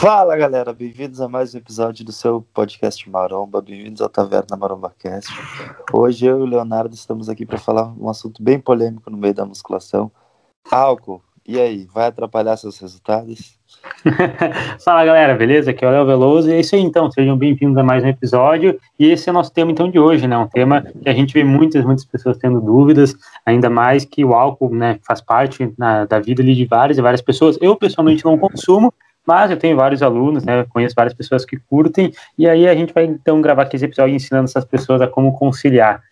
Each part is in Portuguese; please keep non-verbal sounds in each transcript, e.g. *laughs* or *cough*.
Fala galera, bem-vindos a mais um episódio do seu podcast Maromba, bem-vindos ao Taverna Maromba Cast. Hoje eu e o Leonardo estamos aqui para falar um assunto bem polêmico no meio da musculação: álcool. E aí, vai atrapalhar seus resultados? *laughs* Fala galera, beleza? Aqui é o Léo Veloso e é isso aí então, sejam bem-vindos a mais um episódio e esse é o nosso tema então de hoje, né? Um tema que a gente vê muitas, muitas pessoas tendo dúvidas, ainda mais que o álcool, né, faz parte na, da vida ali de várias e várias pessoas. Eu pessoalmente não consumo, mas eu tenho vários alunos, né, conheço várias pessoas que curtem, e aí a gente vai então gravar aqui esse episódio ensinando essas pessoas a como conciliar.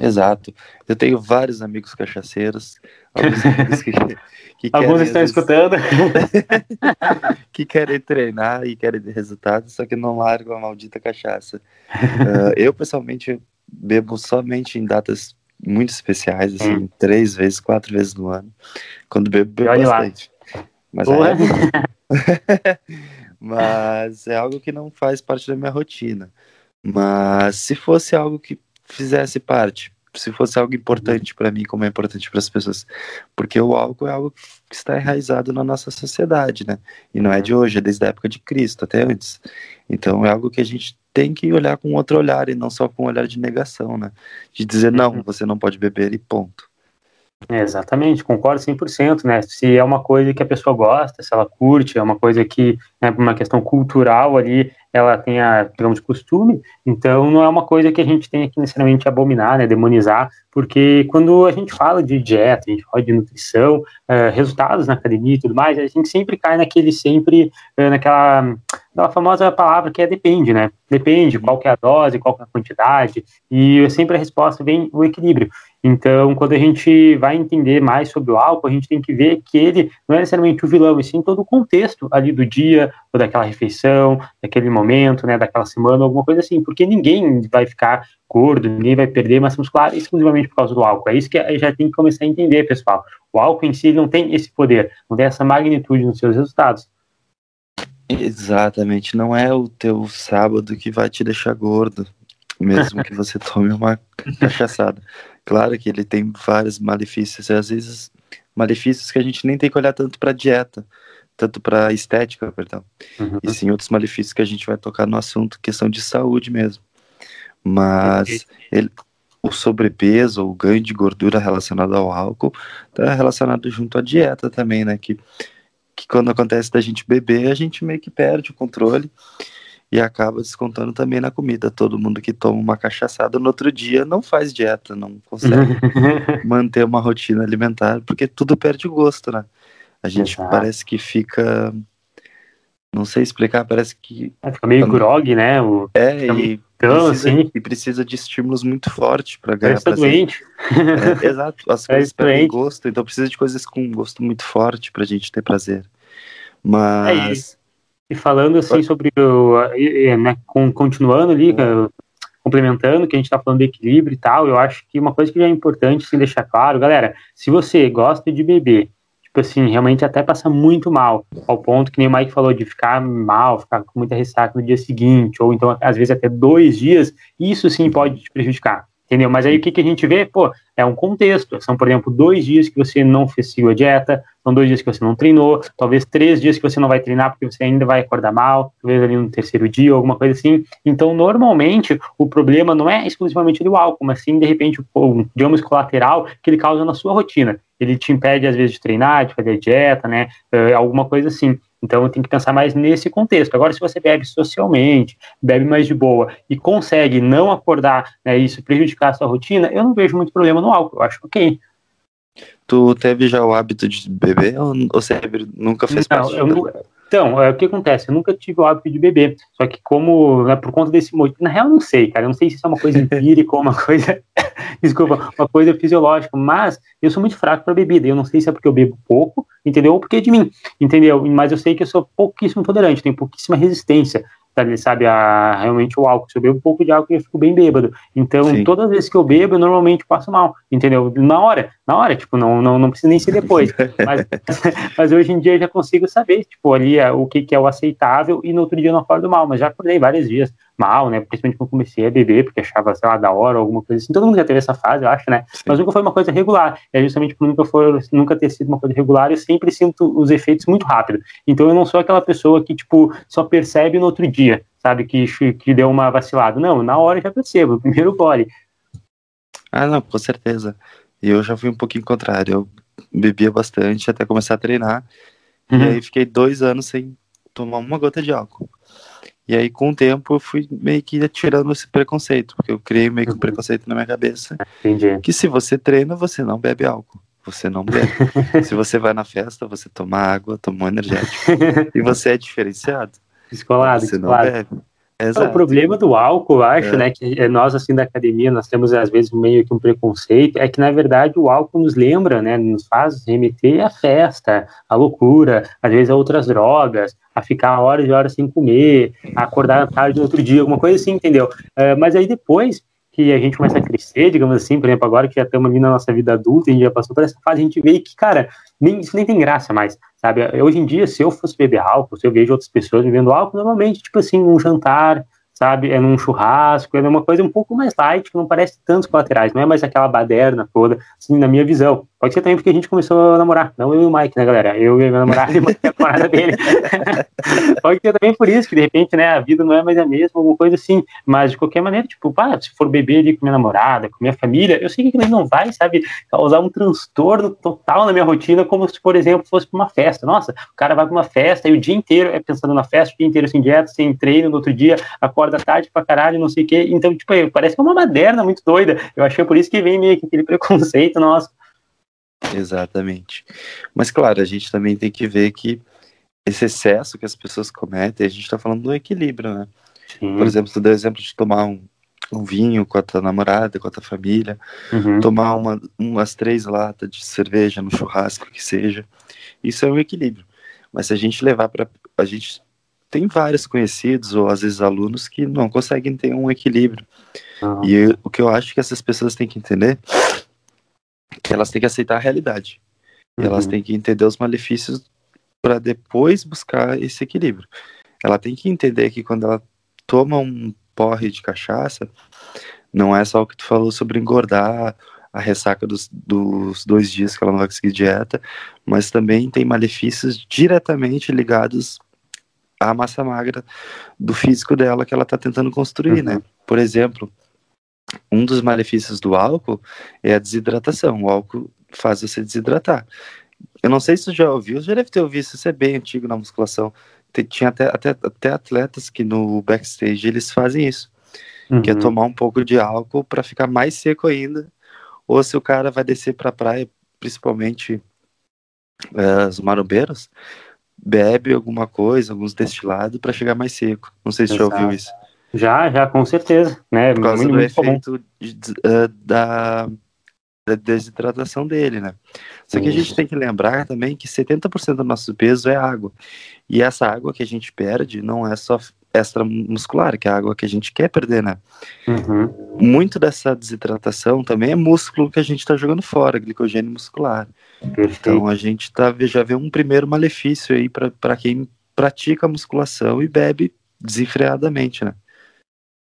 Exato. Eu tenho vários amigos cachaceiros, alguns amigos que, *laughs* que Alguns querem, estão vezes, escutando. *laughs* que querem treinar e querem resultados, só que não largam a maldita cachaça. Uh, eu, pessoalmente, bebo somente em datas muito especiais, assim, hum. três vezes, quatro vezes no ano. Quando bebo, bebo bastante. Lá. Mas é... *laughs* Mas é algo que não faz parte da minha rotina. Mas se fosse algo que fizesse parte, se fosse algo importante para mim, como é importante para as pessoas, porque o álcool é algo que está enraizado na nossa sociedade, né? E não é de hoje, é desde a época de Cristo, até antes. Então é algo que a gente tem que olhar com outro olhar e não só com um olhar de negação, né? De dizer, não, uhum. você não pode beber e ponto. Exatamente, concordo 100%, né? Se é uma coisa que a pessoa gosta, se ela curte, é uma coisa que, né, uma questão cultural ali, ela tem a, digamos, costume, então não é uma coisa que a gente tem que necessariamente abominar, né, demonizar, porque quando a gente fala de dieta, a gente fala de nutrição, uh, resultados na academia e tudo mais, a gente sempre cai naquele, sempre, uh, naquela, naquela famosa palavra que é depende, né? Depende qual que é a dose, qual que é a quantidade, e sempre a resposta vem o equilíbrio. Então, quando a gente vai entender mais sobre o álcool, a gente tem que ver que ele não é necessariamente o vilão, e sim todo o contexto ali do dia, ou daquela refeição, daquele momento, né, daquela semana, alguma coisa assim, porque ninguém vai ficar gordo, ninguém vai perder massa muscular exclusivamente por causa do álcool. É isso que a gente já tem que começar a entender, pessoal. O álcool em si não tem esse poder, não tem essa magnitude nos seus resultados. Exatamente, não é o teu sábado que vai te deixar gordo, mesmo que você tome uma cachaçada. Claro que ele tem vários malefícios, e às vezes malefícios que a gente nem tem que olhar tanto para dieta, tanto para estética, perdão, uhum. e sim outros malefícios que a gente vai tocar no assunto, questão de saúde mesmo. Mas ele, o sobrepeso, o ganho de gordura relacionado ao álcool, está relacionado junto à dieta também, né? Que, que quando acontece da gente beber, a gente meio que perde o controle e acaba descontando também na comida. Todo mundo que toma uma cachaçada no outro dia não faz dieta, não consegue *laughs* manter uma rotina alimentar, porque tudo perde o gosto, né? A gente Exato. parece que fica. Não sei explicar, parece que. É, fica meio grog, né? O... É, e, precisa, assim. e precisa de estímulos muito fortes para ganhar prazer. doente. É, exato, as *laughs* coisas perdem gosto, então precisa de coisas com gosto muito forte pra gente ter prazer. Mas. É e falando assim sobre o, né, continuando ali, complementando que a gente está falando de equilíbrio e tal, eu acho que uma coisa que já é importante assim, deixar claro, galera, se você gosta de beber, tipo assim, realmente até passa muito mal, ao ponto que nem o Mike falou de ficar mal, ficar com muita ressaca no dia seguinte, ou então às vezes até dois dias, isso sim pode te prejudicar entendeu? Mas aí o que, que a gente vê? Pô, é um contexto. São, por exemplo, dois dias que você não fez a dieta, são dois dias que você não treinou, talvez três dias que você não vai treinar porque você ainda vai acordar mal, talvez ali no terceiro dia, alguma coisa assim. Então, normalmente, o problema não é exclusivamente do álcool, mas sim, de repente, o, digamos, colateral que ele causa na sua rotina. Ele te impede, às vezes, de treinar, de fazer dieta, né? Uh, alguma coisa assim. Então tem que pensar mais nesse contexto. Agora, se você bebe socialmente, bebe mais de boa e consegue não acordar né, isso prejudicar a sua rotina, eu não vejo muito problema no álcool. Eu acho ok. Tu teve já o hábito de beber ou você nunca fez não, parte? Eu não, então, é, o que acontece? Eu nunca tive o hábito de beber. Só que como, né, por conta desse motivo, na real eu não sei, cara. Eu não sei se isso é uma coisa *laughs* empírica ou uma coisa, *laughs* desculpa, uma coisa fisiológica, mas eu sou muito fraco para bebida. Eu não sei se é porque eu bebo pouco, entendeu? Ou porque é de mim, entendeu? Mas eu sei que eu sou pouquíssimo tolerante, tenho pouquíssima resistência sabe, a, realmente o álcool. Se eu bebo um pouco de álcool, eu fico bem bêbado. Então, Sim. todas as vezes que eu bebo, eu normalmente passo mal, entendeu? Na hora, na hora, tipo, não, não, não precisa nem ser depois. *laughs* mas, *laughs* mas hoje em dia eu já consigo saber, tipo, ali é, o que, que é o aceitável e no outro dia eu não acordo mal, mas já acordei vários dias mal, né? Principalmente quando comecei a beber, porque achava, sei lá, da hora, alguma coisa assim. Todo mundo já teve essa fase, eu acho, né? Sim. Mas nunca foi uma coisa regular. É justamente por nunca, foi, nunca ter sido uma coisa regular, eu sempre sinto os efeitos muito rápido. Então eu não sou aquela pessoa que, tipo, só percebe no outro dia, sabe? Que, que deu uma vacilada. Não, na hora eu já percebo, primeiro gole. Ah, não, com certeza. E eu já fui um pouquinho contrário. Eu bebia bastante até começar a treinar. Uhum. E aí fiquei dois anos sem tomar uma gota de álcool. E aí, com o tempo, eu fui meio que tirando esse preconceito, porque eu criei meio que um uhum. preconceito na minha cabeça. Entendi. Que se você treina, você não bebe álcool. Você não bebe. *laughs* se você vai na festa, você toma água, toma um energético. *laughs* e você é diferenciado. Descolado, você descolado. não bebe. Exato. O problema do álcool, eu acho, é. né, que nós, assim, da academia, nós temos, às vezes, meio que um preconceito, é que, na verdade, o álcool nos lembra, né, nos faz remeter à festa, à loucura, às vezes a outras drogas, a ficar horas e horas sem comer, a acordar tarde no outro dia, alguma coisa assim, entendeu? Uh, mas aí depois que a gente começa a crescer, digamos assim, por exemplo, agora que já estamos ali na nossa vida adulta, a gente já passou por essa fase, a gente vê que, cara, nem, isso nem tem graça mais, sabe? Hoje em dia, se eu fosse beber álcool, se eu vejo outras pessoas bebendo álcool, normalmente, tipo assim, um jantar, sabe? É num churrasco, é numa coisa um pouco mais light, que não parece tantos colaterais, não é mais aquela baderna toda, assim, na minha visão. Pode ser também porque a gente começou a namorar, não eu e o Mike, né, galera? Eu e a minha namorada *laughs* e a namorada dele. *laughs* Pode ser também por isso, que de repente, né, a vida não é mais a mesma, alguma coisa assim. Mas de qualquer maneira, tipo, pá, se for beber ali com minha namorada, com minha família, eu sei que aquilo não vai, sabe, causar um transtorno total na minha rotina, como se, por exemplo, fosse pra uma festa. Nossa, o cara vai pra uma festa e o dia inteiro é pensando na festa, o dia inteiro sem dieta, sem treino, no outro dia acorda tarde pra caralho, não sei o quê. Então, tipo, parece que é uma maderna muito doida. Eu achei por isso que vem meio que aquele preconceito, nossa Exatamente. Mas, claro, a gente também tem que ver que esse excesso que as pessoas cometem, a gente está falando do equilíbrio, né? Sim. Por exemplo, tu deu exemplo de tomar um, um, vinho com a tua namorada, com a tua família, uhum. tomar uma, umas três latas de cerveja no churrasco, que seja. Isso é um equilíbrio. Mas se a gente levar para. A gente tem vários conhecidos, ou às vezes alunos, que não conseguem ter um equilíbrio. Uhum. E eu, o que eu acho que essas pessoas têm que entender que elas têm que aceitar a realidade. Uhum. Elas têm que entender os malefícios para depois buscar esse equilíbrio. Ela tem que entender que quando ela toma um porre de cachaça, não é só o que tu falou sobre engordar, a ressaca dos, dos dois dias que ela não vai conseguir dieta, mas também tem malefícios diretamente ligados à massa magra do físico dela que ela está tentando construir, né? uhum. né? Por exemplo, um dos malefícios do álcool é a desidratação. O álcool faz você desidratar. Eu não sei se você já ouviu, já deve ter ouvido, isso é bem antigo na musculação. Tinha até, até, até atletas que no backstage eles fazem isso, uhum. que é uhum. tomar um pouco de álcool para ficar mais seco ainda. Ou se o cara vai descer para a praia, principalmente uh, os marombeiros, bebe alguma coisa, alguns destilados para chegar mais seco. Não sei se você já ouviu isso. Já, já, com certeza. Né? Por causa muito, do muito efeito de, uh, da, da desidratação dele, né? Só que a gente tem que lembrar também que 70% do nosso peso é água. E essa água que a gente perde não é só extramuscular, que é a água que a gente quer perder, né? Uhum. Muito dessa desidratação também é músculo que a gente está jogando fora, glicogênio muscular. Perfeito. Então a gente tá, já vê um primeiro malefício aí para quem pratica musculação e bebe desenfreadamente, né?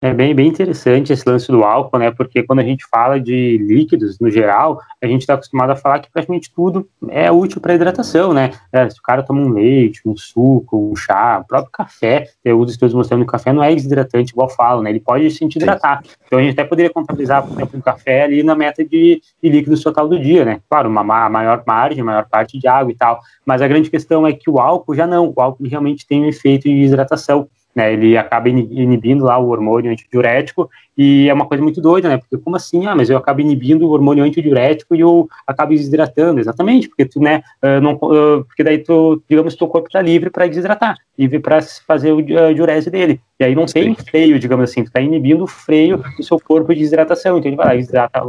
É bem, bem interessante esse lance do álcool, né? Porque quando a gente fala de líquidos, no geral, a gente está acostumado a falar que praticamente tudo é útil para hidratação, né? É, se o cara toma um leite, um suco, um chá, o próprio café, eu uso estudos mostrando que o café não é desidratante, igual falam, né? Ele pode se hidratar. Então a gente até poderia contabilizar, por exemplo, um café ali na meta de, de líquidos total do dia, né? Claro, uma maior margem, maior parte de água e tal. Mas a grande questão é que o álcool já não, o álcool realmente tem um efeito de hidratação. Né, ele acaba inibindo lá o hormônio antidiurético e é uma coisa muito doida, né? Porque como assim? Ah, mas eu acabo inibindo o hormônio antidiurético e eu acabo desidratando, exatamente, porque tu, né, uh, não, uh, porque daí tu, digamos, teu corpo está livre para desidratar, livre para fazer o uh, diurese dele. E aí não tem freio, digamos assim, tu tá inibindo o freio do seu corpo de desidratação, então ele vai lá, desidrata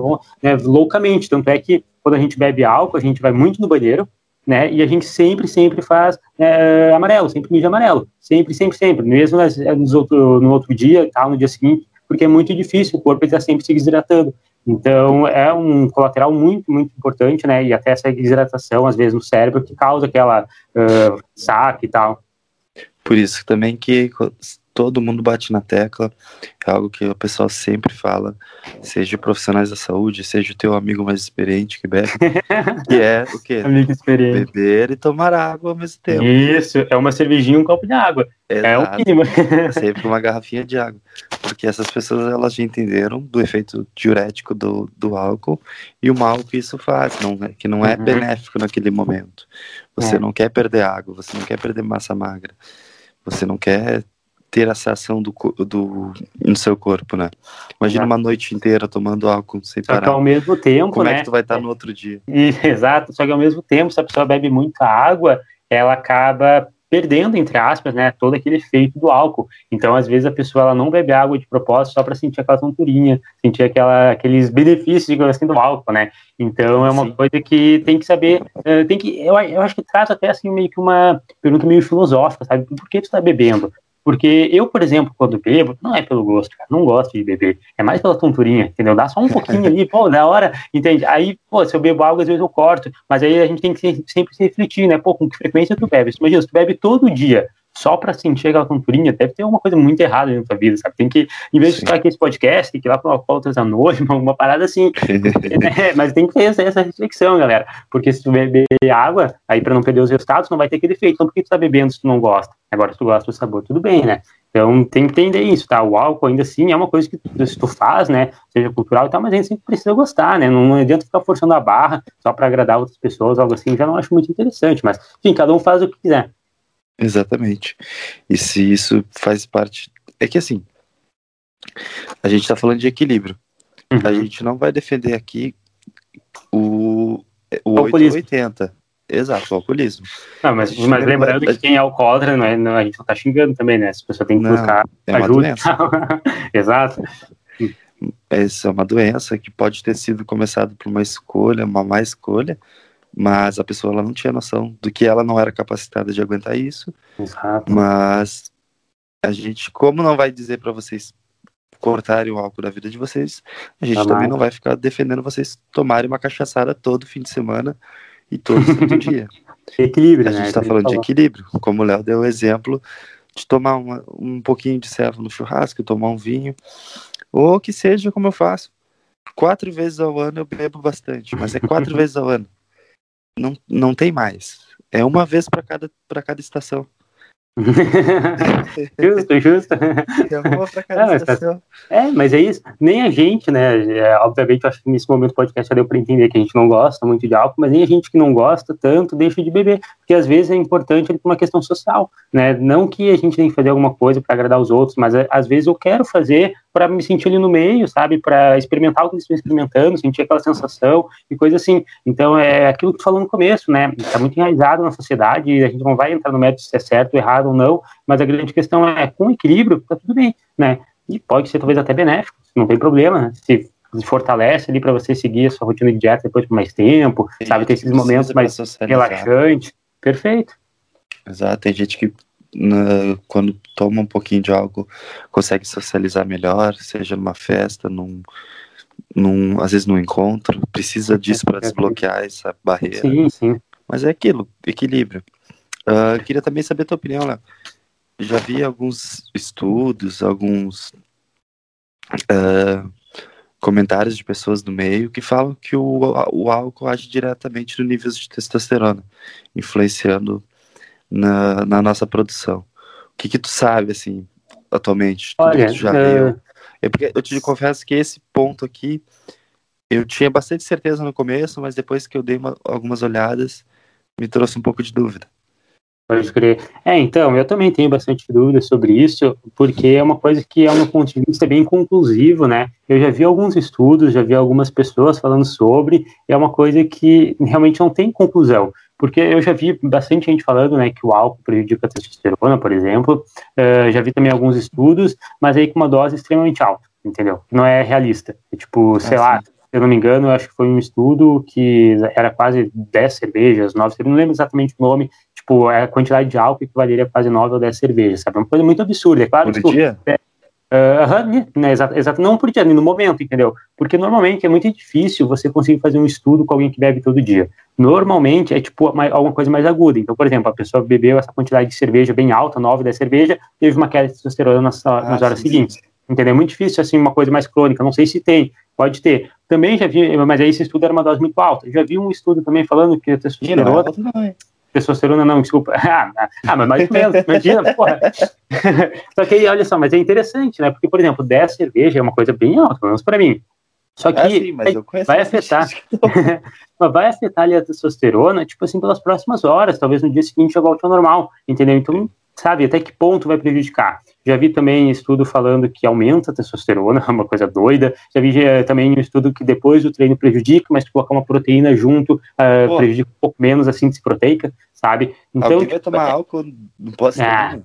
né, loucamente, tanto é que quando a gente bebe álcool, a gente vai muito no banheiro, né? E a gente sempre, sempre faz é, amarelo, sempre mija amarelo, sempre, sempre, sempre, mesmo nas, nos outro, no outro dia, tal, no dia seguinte, porque é muito difícil, o corpo está sempre se desidratando. Então, é um colateral muito, muito importante, né? E até essa desidratação, às vezes, no cérebro, que causa aquela uh, saque e tal. Por isso também que todo mundo bate na tecla, é algo que o pessoal sempre fala, seja profissionais da saúde, seja o teu amigo mais experiente que bebe, *laughs* que é o quê? Amigo experiente. Beber e tomar água ao mesmo tempo. Isso, é uma cervejinha e um copo de água. Exato. É o mínimo. sempre uma garrafinha de água. Porque essas pessoas, elas já entenderam do efeito diurético do, do álcool e o mal que isso faz, não, é, que não é uhum. benéfico naquele momento. Você é. não quer perder água, você não quer perder massa magra, você não quer ter essa ação do, do, no seu corpo, né? Imagina exato. uma noite inteira tomando álcool sem só parar. Que ao mesmo tempo, Como né? é que tu vai estar no outro dia? *laughs* exato, só que ao mesmo tempo, se a pessoa bebe muita água, ela acaba perdendo, entre aspas, né, todo aquele efeito do álcool. Então, às vezes, a pessoa ela não bebe água de propósito só para sentir aquela tonturinha, sentir aquela, aqueles benefícios, digamos assim, do álcool, né? Então, é uma Sim. coisa que tem que saber, uh, tem que, eu, eu acho que traz até, assim, meio que uma pergunta meio filosófica, sabe? Por que tu está bebendo? Porque eu, por exemplo, quando bebo, não é pelo gosto, cara, não gosto de beber, é mais pela tonturinha, entendeu? Dá só um pouquinho ali, *laughs* pô, na hora, entende? Aí, pô, se eu bebo algo, às vezes eu corto, mas aí a gente tem que sempre se refletir, né? Pô, com que frequência tu bebe? Imagina, se tu bebe todo dia, só para sentir aquela tonturinha, deve ter alguma coisa muito errada na tua vida, sabe? Tem que, em vez de escutar aqui esse podcast, tem que ir lá para uma pauta da noite, alguma parada assim. é, mas tem que ter essa, essa, reflexão, galera. Porque se tu beber água, aí para não perder os resultados, não vai ter aquele efeito. Então por que tu tá bebendo se tu não gosta? Agora, se tu gosta do sabor, tudo bem, né? Então tem que entender isso, tá? O álcool ainda assim é uma coisa que tu, se tu faz, né? Seja cultural e tal, mas a gente sempre precisa gostar, né? Não, não adianta ficar forçando a barra só para agradar outras pessoas, algo assim, já não acho muito interessante. Mas, enfim, cada um faz o que quiser. Exatamente. E se isso faz parte. É que assim, a gente está falando de equilíbrio. Uhum. A gente não vai defender aqui o, o 880. Exato, o alcoolismo. Não, mas, mas lembrando que quem é alcoólatra, não é, não, a gente não tá xingando também, né? As pessoas têm que não, buscar é uma ajuda. Doença. *laughs* Exato. Essa é uma doença que pode ter sido começada por uma escolha, uma má escolha, mas a pessoa ela não tinha noção do que ela não era capacitada de aguentar isso. Exato. Mas a gente, como não vai dizer para vocês cortarem o álcool da vida de vocês, a gente também não vai ficar defendendo vocês tomarem uma cachaçada todo fim de semana e todo santo *laughs* dia. Equilíbrio, A gente né? tá falando de equilíbrio, como o Léo deu o exemplo de tomar uma, um pouquinho de serva no churrasco, tomar um vinho, ou que seja como eu faço. Quatro vezes ao ano eu bebo bastante, mas é quatro *laughs* vezes ao ano não, não tem mais. É uma vez para cada, cada estação. *laughs* justo, justo. É *laughs* não, estação. É, mas é isso. Nem a gente, né? É, obviamente, acho que nesse momento o podcast já deu para entender que a gente não gosta muito de álcool, mas nem a gente que não gosta tanto deixa de beber. Porque às vezes é importante por uma questão social, né? Não que a gente tenha que fazer alguma coisa para agradar os outros, mas às vezes eu quero fazer para me sentir ali no meio, sabe? Para experimentar o que eles estão experimentando, sentir aquela sensação e coisa assim. Então, é aquilo que tu falou no começo, né? Está muito enraizado na sociedade, a gente não vai entrar no método se é certo, errado ou não, mas a grande questão é, com equilíbrio, tá tudo bem, né? E pode ser talvez até benéfico, não tem problema, né? Se fortalece ali para você seguir a sua rotina de dieta depois por mais tempo, sabe? Ter esses momentos mais relaxantes. Perfeito. Exato, tem gente que na, quando toma um pouquinho de álcool, consegue socializar melhor, seja numa festa, num, num às vezes num encontro, precisa disso para desbloquear essa barreira. Sim, sim. Mas é aquilo, equilíbrio. Uh, queria também saber a tua opinião, Léo. Já vi alguns estudos, alguns uh, comentários de pessoas do meio que falam que o, o álcool age diretamente no nível de testosterona, influenciando na, na nossa produção. O que, que tu sabe, assim, atualmente? Olha, tu já é... viu? É porque eu te confesso que esse ponto aqui eu tinha bastante certeza no começo, mas depois que eu dei uma, algumas olhadas, me trouxe um pouco de dúvida. Pode crer. É, então, eu também tenho bastante dúvidas sobre isso, porque é uma coisa que, é um ponto de vista, bem conclusivo, né? Eu já vi alguns estudos, já vi algumas pessoas falando sobre, e é uma coisa que realmente não tem conclusão. Porque eu já vi bastante gente falando né, que o álcool prejudica a testosterona, por exemplo. Uh, já vi também alguns estudos, mas aí com uma dose extremamente alta, entendeu? Não é realista. É tipo, sei ah, lá, se eu não me engano, acho que foi um estudo que era quase 10 cervejas, 9 cervejas, não lembro exatamente o nome, tipo, a quantidade de álcool que valeria quase 9 ou 10 cervejas, sabe? É uma coisa muito absurda. É claro por que, dia? É, Uh, né, exato, exato, não por dia, no momento, entendeu? Porque normalmente é muito difícil você conseguir fazer um estudo com alguém que bebe todo dia. Normalmente é tipo uma, alguma coisa mais aguda. Então, por exemplo, a pessoa bebeu essa quantidade de cerveja bem alta, nove da cerveja, teve uma queda de testosterona nas, ah, nas horas sim, seguintes. Sim. Entendeu? É muito difícil, assim, uma coisa mais crônica. Não sei se tem, pode ter. Também já vi, mas aí esse estudo era uma dose muito alta. Já vi um estudo também falando que a testosterona. Não, é testosterona não, desculpa. *laughs* Ah, ah, mas mais ou menos, imagina, porra. *laughs* só que aí, olha só, mas é interessante, né? Porque, por exemplo, 10 cerveja é uma coisa bem alta, pelo menos pra mim. Só é que sim, vai afetar. *laughs* vai afetar ali a testosterona, tipo assim, pelas próximas horas, talvez no dia seguinte já volte ao normal, entendeu? Então, sabe, até que ponto vai prejudicar? Já vi também estudo falando que aumenta a testosterona, *laughs* uma coisa doida. Já vi já, eh, também um estudo que depois do treino prejudica, mas colocar uma proteína junto uh, prejudica um pouco menos a síntese proteica, sabe? Então, Alguém vai tomar é... álcool, não posso ah,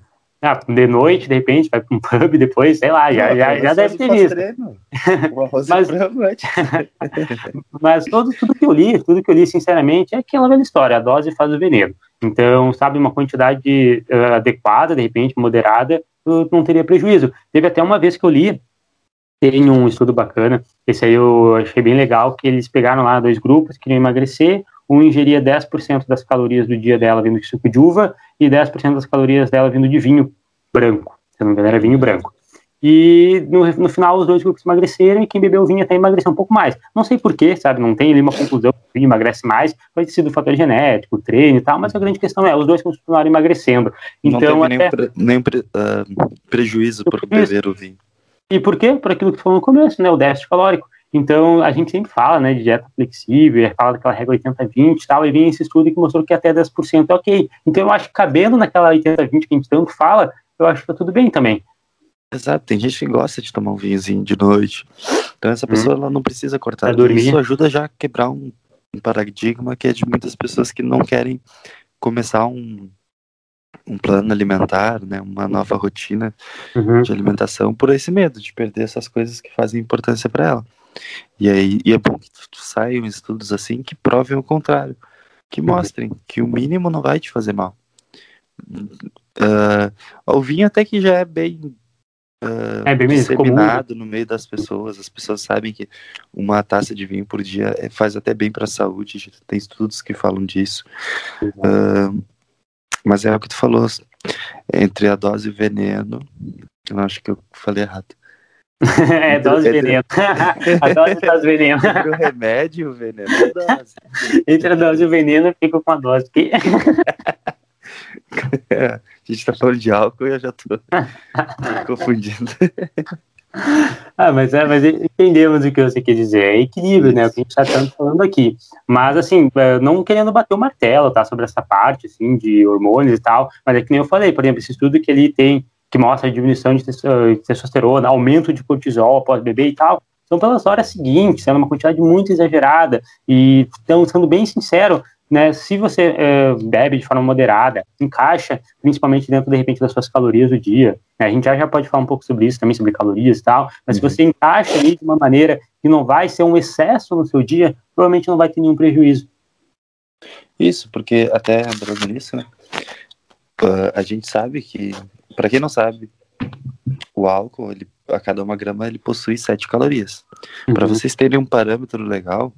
ah, de noite, de repente, vai para um *laughs* pub depois, sei lá, já, não, já, já deve ter visto. *laughs* mas, mas tudo, tudo que eu li, tudo que eu li, sinceramente, é aquela velha história, a dose faz o veneno. Então, sabe, uma quantidade uh, adequada, de repente, moderada, não teria prejuízo. Teve até uma vez que eu li, tem um estudo bacana, esse aí eu achei bem legal, que eles pegaram lá dois grupos, queriam emagrecer, um ingeria 10% das calorias do dia dela vindo de suco de uva e 10% das calorias dela vindo de vinho branco, se não me engano era vinho branco. E no, no, final os dois grupos emagreceram e quem bebeu vinho até emagreceu um pouco mais. Não sei porquê, sabe? Não tem ali uma conclusão que o vinho emagrece mais. Pode ter sido fator genético, treino e tal, mas a grande questão é, os dois continuaram emagrecendo. Então, não teve até... nenhum, pre, pre, uh, prejuízo por beber o vinho. E por quê? Por aquilo que tu falou no começo, né? O déficit calórico. Então, a gente sempre fala, né, de dieta flexível, fala daquela regra 80-20 e tal, e vem esse estudo que mostrou que até 10% é ok. Então, eu acho que cabendo naquela 80-20 que a gente tanto fala, eu acho que tá tudo bem também. Exato, tem gente que gosta de tomar um vinhozinho de noite. Então essa pessoa hum. ela não precisa cortar. Isso ajuda já a quebrar um, um, paradigma que é de muitas pessoas que não querem começar um, um plano alimentar, né, uma nova rotina uhum. de alimentação por esse medo de perder essas coisas que fazem importância para ela. E aí e é bom que saiam estudos assim que provem o contrário, que uhum. mostrem uhum. que o mínimo não vai te fazer mal. Uh, o vinho até que já é bem uh, é bem disseminado comum. no meio das pessoas. As pessoas sabem que uma taça de vinho por dia é, faz até bem para a saúde. Tem estudos que falam disso. Uh, mas é o que tu falou. Entre a dose e o veneno, eu acho que eu falei errado. *laughs* é, dose e veneno. *laughs* a dose e dose veneno. Entre o remédio e o veneno. A dose. *laughs* Entre a dose e o veneno, eu fico com a dose. A gente tá falando de álcool e eu já tô *laughs* confundindo. Ah, mas, é, mas entendemos o que você quer dizer. É equilíbrio, né? O que a gente está falando aqui. Mas, assim, é, não querendo bater o martelo, tá? Sobre essa parte, assim, de hormônios e tal. Mas é que nem eu falei, por exemplo, esse estudo que ele tem, que mostra a diminuição de testosterona, aumento de cortisol após beber e tal, são pelas horas seguintes, sendo uma quantidade muito exagerada. E, então, sendo bem sincero, né, se você é, bebe de forma moderada, encaixa principalmente dentro, de repente, das suas calorias do dia, né, a gente já, já pode falar um pouco sobre isso também, sobre calorias e tal, mas uhum. se você encaixa ali de uma maneira que não vai ser um excesso no seu dia, provavelmente não vai ter nenhum prejuízo. Isso, porque até entrando nisso, né, uh, a gente sabe que, para quem não sabe, o álcool, ele, a cada uma grama, ele possui 7 calorias. Uhum. Para vocês terem um parâmetro legal,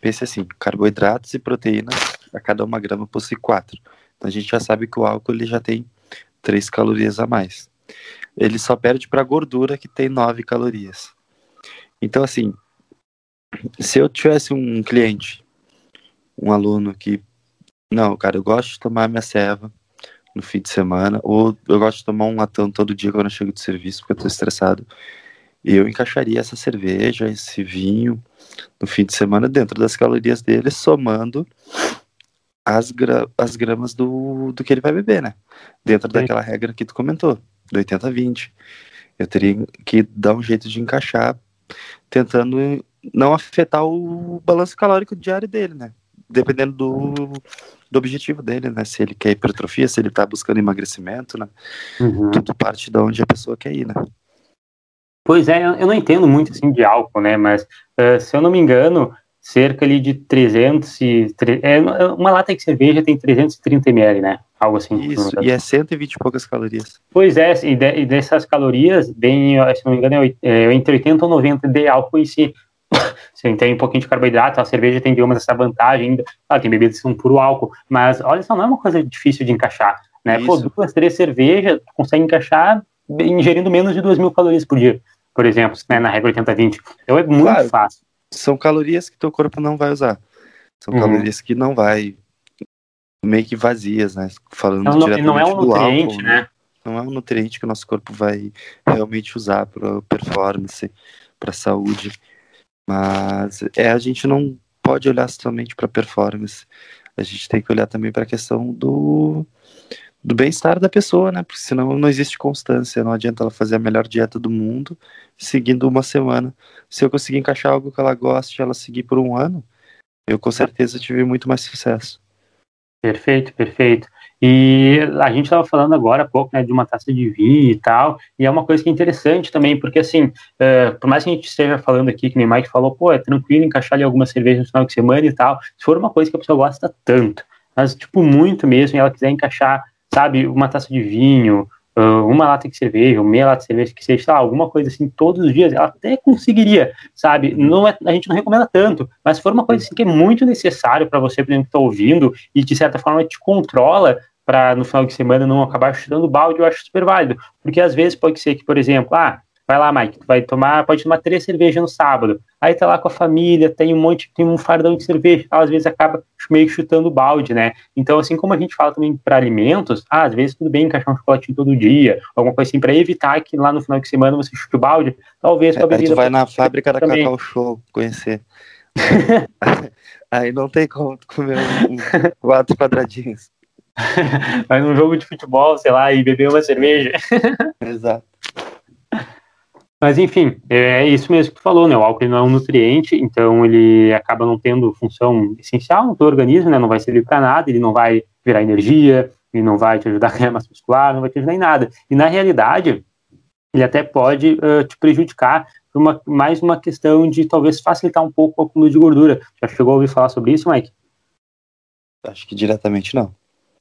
pense assim, carboidratos e proteínas a cada uma grama possui quatro. Então a gente já sabe que o álcool ele já tem três calorias a mais. Ele só perde para a gordura que tem nove calorias. Então assim, se eu tivesse um cliente, um aluno que não, cara, eu gosto de tomar minha ceva no fim de semana, ou eu gosto de tomar um latão todo dia quando eu chego de serviço porque eu tô estressado. Eu encaixaria essa cerveja, esse vinho, no fim de semana dentro das calorias dele, somando as, gra as gramas do, do que ele vai beber, né? Dentro Sim. daquela regra que tu comentou, do 80-20. Eu teria que dar um jeito de encaixar, tentando não afetar o balanço calórico diário dele, né? Dependendo do, do objetivo dele, né? Se ele quer hipertrofia, se ele tá buscando emagrecimento, né? Uhum. Tudo parte de onde a pessoa quer ir, né? Pois é, eu não entendo muito assim de álcool, né? Mas uh, se eu não me engano, cerca ali de 300 e, é, uma lata de cerveja tem 330 ml, né? Algo assim. Isso, e é 120 e poucas calorias. Pois é, e, de, e dessas calorias, bem, se não me engano, é, é entre 80 ou 90 de álcool em si. *coughs* Sim, tem um pouquinho de carboidrato, a cerveja tem, digamos, essa vantagem ainda. Ah, tem bebidas que são puro álcool, mas olha só, não é uma coisa difícil de encaixar, né? Isso. Pô, duas, três cervejas, consegue encaixar ingerindo menos de 2 mil calorias por dia, por exemplo, né, na regra 80-20. Então é muito claro, fácil. São calorias que teu corpo não vai usar. São uhum. calorias que não vai meio que vazias, né? Falando não, diretamente não é um nutriente, álcool, né? Não é um nutriente que o nosso corpo vai realmente usar para performance, para saúde. Mas é a gente não pode olhar somente para performance. A gente tem que olhar também para a questão do do bem-estar da pessoa, né? Porque senão não existe constância, não adianta ela fazer a melhor dieta do mundo seguindo uma semana. Se eu conseguir encaixar algo que ela goste ela seguir por um ano, eu com certeza tive muito mais sucesso. Perfeito, perfeito. E a gente estava falando agora há pouco né, de uma taça de vinho e tal, e é uma coisa que é interessante também, porque assim, uh, por mais que a gente esteja falando aqui, que nem Mike falou, pô, é tranquilo encaixar ali alguma cerveja no final de semana e tal, se for uma coisa que a pessoa gosta tanto, mas tipo muito mesmo, e ela quiser encaixar sabe, uma taça de vinho, uma lata de cerveja, meia lata de cerveja, que seja, lá, alguma coisa assim, todos os dias, ela até conseguiria, sabe? Não é, a gente não recomenda tanto, mas se for uma coisa assim que é muito necessário para você, por exemplo, que está ouvindo e de certa forma te controla para no final de semana não acabar chutando balde, eu acho super válido, porque às vezes pode ser que, por exemplo, ah, vai lá, Mike, tu vai tomar, pode tomar três cervejas no sábado. Aí tá lá com a família, tem um monte, tem um fardão de cerveja, às vezes acaba meio chutando balde, né? Então, assim como a gente fala também para alimentos, ah, às vezes tudo bem encaixar um chocolatinho todo dia, alguma coisa assim, para evitar que lá no final de semana você chute o balde, talvez a bebida. Aí tu vai na fábrica da também. Cacau Show conhecer. *laughs* Aí não tem como comer um, quatro quadradinhos. *laughs* vai num jogo de futebol, sei lá, e beber uma cerveja. Exato. Mas enfim, é isso mesmo que tu falou, né? O álcool não é um nutriente, então ele acaba não tendo função essencial no teu organismo, né? Não vai servir para nada, ele não vai virar energia, ele não vai te ajudar a ganhar massa muscular, não vai te ajudar em nada. E na realidade, ele até pode uh, te prejudicar por uma, mais uma questão de talvez facilitar um pouco o acúmulo de gordura. Já chegou a ouvir falar sobre isso, Mike? Acho que diretamente não.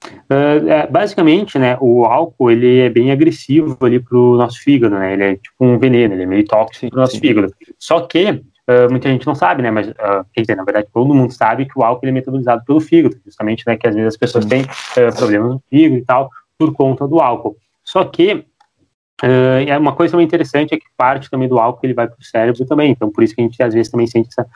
Uh, basicamente, né, o álcool ele é bem agressivo ali para o nosso fígado, né? Ele é tipo um veneno, ele é meio tóxico para o nosso sim. fígado. Só que uh, muita gente não sabe, né? Mas uh, quer dizer, na verdade, todo mundo sabe que o álcool ele é metabolizado pelo fígado, justamente, né? Que às vezes as pessoas têm problemas no fígado e tal por conta do álcool. Só que é uma coisa também interessante é que parte também do álcool ele vai para o cérebro também. Então, por isso que a gente às vezes também sente essa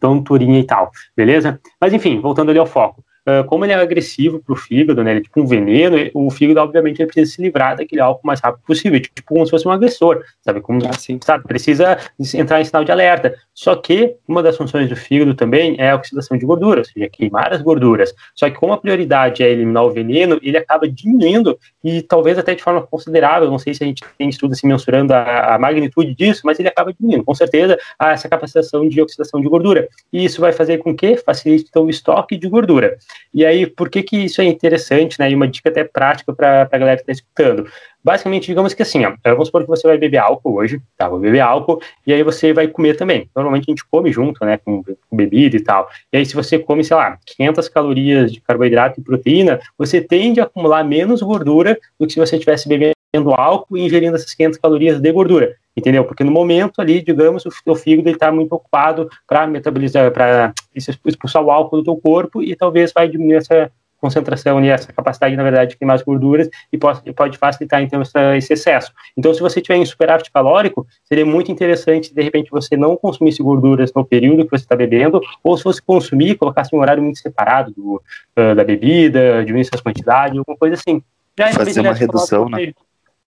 tonturinha e tal, beleza? Mas enfim, voltando ali ao foco. Ah, como ele é agressivo para o fígado, né, ele é tipo um veneno, o fígado, obviamente, ele precisa se livrar daquele álcool o mais rápido possível, tipo como se fosse um agressor, sabe? Como, ah, sabe? Precisa entrar em sinal de alerta. Só que uma das funções do fígado também é a oxidação de gordura, ou seja, queimar as gorduras. Só que como a prioridade é eliminar o veneno, ele acaba diminuindo e talvez até de forma considerável, não sei se a gente tem estudo assim mensurando a, a magnitude disso, mas ele acaba diminuindo, com certeza, essa capacitação de oxidação de gordura. E isso vai fazer com que facilite então, o estoque de gordura. E aí, por que que isso é interessante, né? E uma dica até prática para a galera que está escutando. Basicamente, digamos que assim, ó, vamos supor que você vai beber álcool hoje, tá? Vou beber álcool, e aí você vai comer também. Normalmente a gente come junto, né? Com, com bebida e tal. E aí, se você come, sei lá, 500 calorias de carboidrato e proteína, você tende a acumular menos gordura do que se você estivesse bebendo álcool e ingerindo essas 500 calorias de gordura entendeu? Porque no momento ali, digamos, o teu fígado está muito ocupado para metabolizar, para expulsar o álcool do teu corpo e talvez vai diminuir essa concentração e essa capacidade, na verdade, de queimar as gorduras e pode, pode facilitar, então, esse excesso. Então, se você tiver em superávit calórico, seria muito interessante, de repente, você não consumisse gorduras no período que você está bebendo, ou se você consumir, colocasse um horário muito separado do, uh, da bebida, diminuir as quantidades, alguma coisa assim. Já Fazer uma redução, né?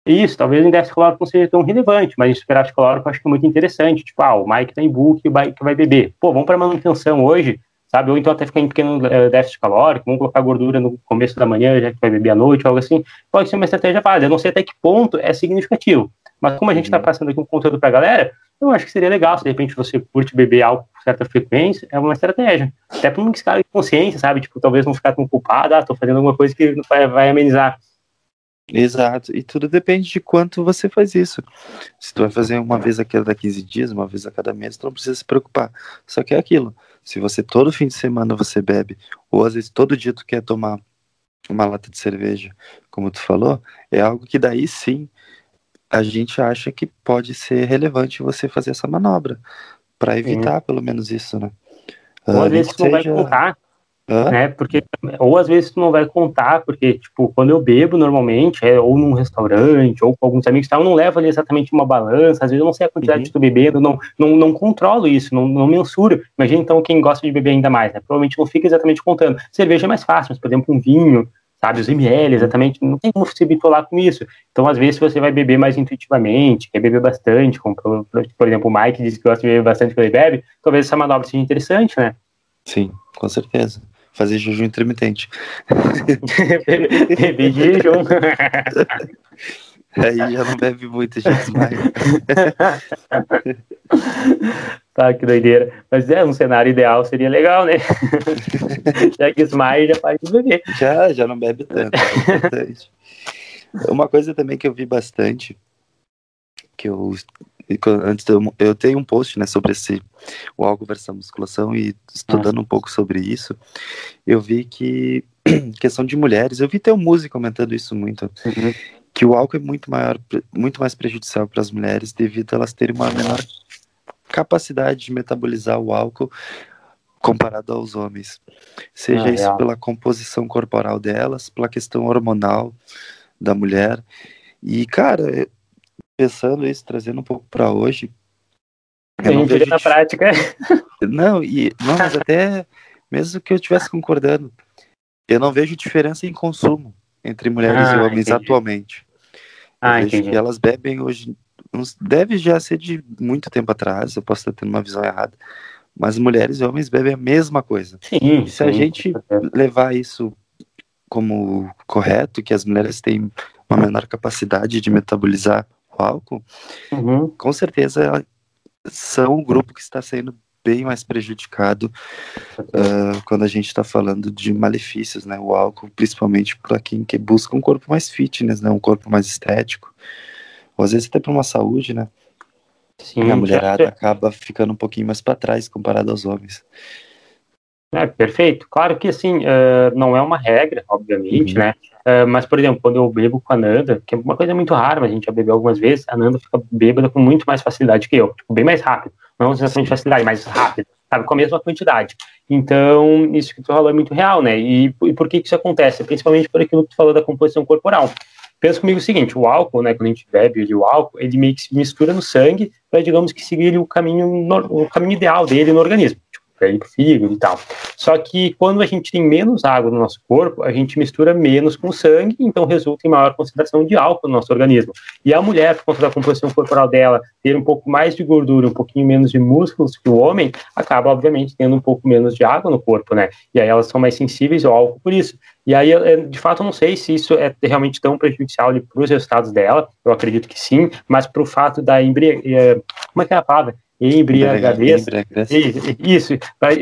Isso, talvez o índice calórico não seja tão relevante, mas o superávit calórico eu acho que é muito interessante. Tipo, ah, o Mike tá em book e vai, que vai beber. Pô, vamos para manutenção hoje, sabe? Ou então até ficar em pequeno uh, déficit calórico, vamos colocar gordura no começo da manhã, já que vai beber à noite, algo assim. Pode ser uma estratégia válida. Eu não sei até que ponto é significativo. Mas como a gente está uhum. passando aqui um conteúdo para a galera, eu acho que seria legal se de repente você curte beber algo com certa frequência, é uma estratégia. Até para um descargo de consciência, sabe? Tipo, talvez não ficar tão culpado, ah, tô fazendo alguma coisa que vai amenizar Exato, e tudo depende de quanto você faz isso. Se tu vai fazer uma vez a cada 15 dias, uma vez a cada mês, tu não precisa se preocupar. Só que é aquilo, se você todo fim de semana você bebe, ou às vezes todo dia tu quer tomar uma lata de cerveja, como tu falou, é algo que daí sim a gente acha que pode ser relevante você fazer essa manobra, para evitar pelo menos isso, né? Ou às vezes tu não vai né? Porque, ou às vezes tu não vai contar, porque, tipo, quando eu bebo normalmente, é ou num restaurante, ou com alguns amigos, tal, eu não levo ali exatamente uma balança, às vezes eu não sei a quantidade uhum. que estou bebendo, não, não, não controlo isso, não, não mensuro. Imagina então quem gosta de beber ainda mais, né? Provavelmente não fica exatamente contando. Cerveja é mais fácil, mas, por exemplo, um vinho, sabe, os ml, exatamente, não tem como se bitolar com isso. Então, às vezes, você vai beber mais intuitivamente, quer beber bastante, como, por, por exemplo, o Mike disse que gosta de beber bastante quando ele bebe, talvez essa manobra seja interessante, né? Sim, com certeza fazer jejum intermitente. *laughs* Beber jejum. Aí já não bebe muito, já desmaia. *laughs* tá, que doideira. Mas é, um cenário ideal seria legal, né? *laughs* já que desmaia, já faz beber. Já, já não bebe tanto. É Uma coisa também que eu vi bastante, que eu antes eu, eu tenho um post né, sobre esse o álcool versus a musculação e estudando um pouco sobre isso, eu vi que *clears throat* questão de mulheres, eu vi até o músico comentando isso muito, uhum. que o álcool é muito maior, muito mais prejudicial para as mulheres devido a elas terem uma menor capacidade de metabolizar o álcool comparado aos homens. Seja ah, isso é. pela composição corporal delas, pela questão hormonal da mulher. E, cara, pensando isso, trazendo um pouco para hoje. Eu não vejo na prática. *laughs* Não, e não, mas *laughs* até mesmo que eu estivesse concordando, eu não vejo diferença em consumo entre mulheres ah, e homens entendi. atualmente. Ah, eu vejo entendi. que elas bebem hoje, deve já ser de muito tempo atrás, eu posso estar tendo uma visão errada, mas mulheres e homens bebem a mesma coisa. Sim, e se sim, a gente levar isso como correto, que as mulheres têm uma menor capacidade de metabolizar o álcool, uhum. com certeza são o grupo que está sendo bem mais prejudicado uh, quando a gente está falando de malefícios, né? O álcool, principalmente para quem que busca um corpo mais fitness, né? Um corpo mais estético, ou às vezes até para uma saúde, né? Sim, a mulherada é. acaba ficando um pouquinho mais para trás comparado aos homens. É, perfeito. Claro que, assim, uh, não é uma regra, obviamente, uhum. né? Uh, mas, por exemplo, quando eu bebo com a Nanda, que é uma coisa muito rara, mas a gente já bebeu algumas vezes, a Nanda fica bêbada com muito mais facilidade que eu, tipo, bem mais rápido. Não exatamente facilidade, mas rápido, sabe? Com a mesma quantidade. Então, isso que tu falou é muito real, né? E, e por que, que isso acontece? Principalmente por aquilo que tu falou da composição corporal. Pensa comigo o seguinte, o álcool, né, quando a gente bebe ele, o álcool, ele meio que se mistura no sangue para, digamos que, seguir o caminho, o caminho ideal dele no organismo para para o fígado e tal. Só que quando a gente tem menos água no nosso corpo, a gente mistura menos com sangue, então resulta em maior concentração de álcool no nosso organismo. E a mulher, por conta da composição corporal dela, ter um pouco mais de gordura, um pouquinho menos de músculos que o homem, acaba, obviamente, tendo um pouco menos de água no corpo, né? E aí elas são mais sensíveis ao álcool por isso. E aí, de fato, eu não sei se isso é realmente tão prejudicial para os resultados dela, eu acredito que sim, mas para o fato da embriaguez. Eh, como é que é a palavra? Embriagadez. Isso,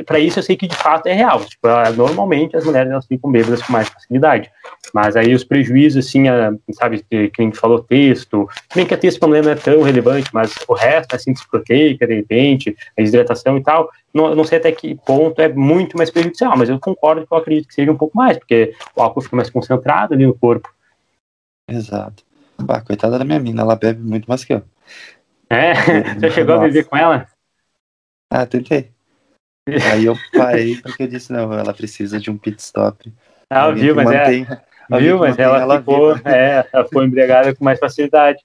para isso eu sei que de fato é real. Tipo, normalmente as mulheres elas ficam bêbadas com mais facilidade. Mas aí os prejuízos, assim, a, sabe, que, que a gente falou texto, bem que a texto problema não é tão relevante, mas o resto, a síntese proteica, de repente, a hidratação e tal, não, não sei até que ponto é muito mais prejudicial, mas eu concordo que eu acredito que seja um pouco mais, porque o álcool fica mais concentrado ali no corpo. Exato. Bah, coitada da minha mina, ela bebe muito mais que eu. É? Você chegou Nossa. a beber com ela? Ah, tentei. Aí eu parei porque eu disse, não, ela precisa de um pit stop. Ah, viu, mas mantém, é. Viu, mas ela, ela ficou, *laughs* é, ela ficou embriagada com mais facilidade.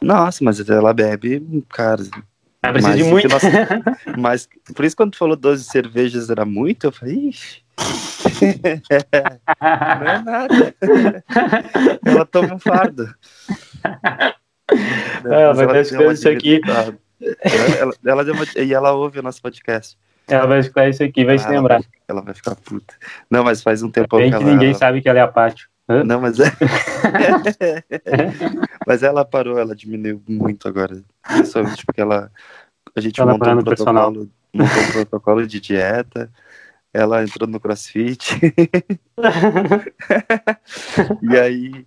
Nossa, mas ela bebe, cara. Ela precisa de muito. Nós, *laughs* mas por isso quando tu falou 12 cervejas era muito, eu falei, ixi. *laughs* não é nada. ela toma um fardo. Mas ela escutando isso aqui. Ela, ela, deu uma, e ela ouve o nosso podcast. Ela vai escutar isso aqui, vai ah, se lembrar. Ela vai, ela vai, ficar puta. Não, mas faz um tempo que, ela, ninguém ela... sabe que ela é apática. Não, mas é. *laughs* mas ela parou, ela diminuiu muito agora. Principalmente porque ela. A gente ela montou um protocolo, montou um protocolo de dieta. Ela entrou no crossfit. *laughs* *laughs* e aí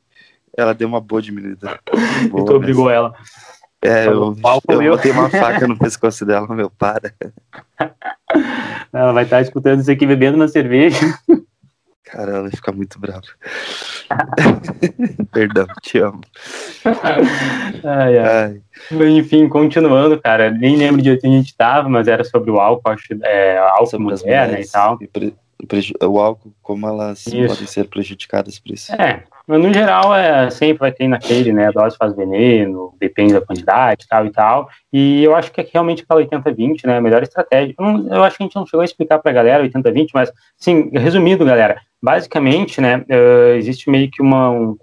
ela deu uma boa diminuída. *laughs* Boa, e tu obrigou mas... ela. É, eu, eu, eu botei uma *laughs* faca no pescoço dela, meu, para. Ela vai estar escutando isso aqui bebendo uma cerveja. Cara, ela vai ficar muito brava. *laughs* Perdão, te amo. Ai, ai. ai. Enfim, continuando, cara, nem lembro de onde a gente estava, mas era sobre o álcool, acho, é, álcool sobre mulher, né, e tal. E o álcool, como elas isso. podem ser prejudicadas por isso. É, mas no geral, é, sempre vai ter naquele, né? A dose faz veneno, depende da quantidade, tal e tal. E eu acho que é realmente aquela 80-20, né? A melhor estratégia. Eu, eu, acho que a gente não chegou a explicar pra galera 80-20, mas, sim, resumindo, galera, basicamente, né? Uh, existe meio que uma. Um,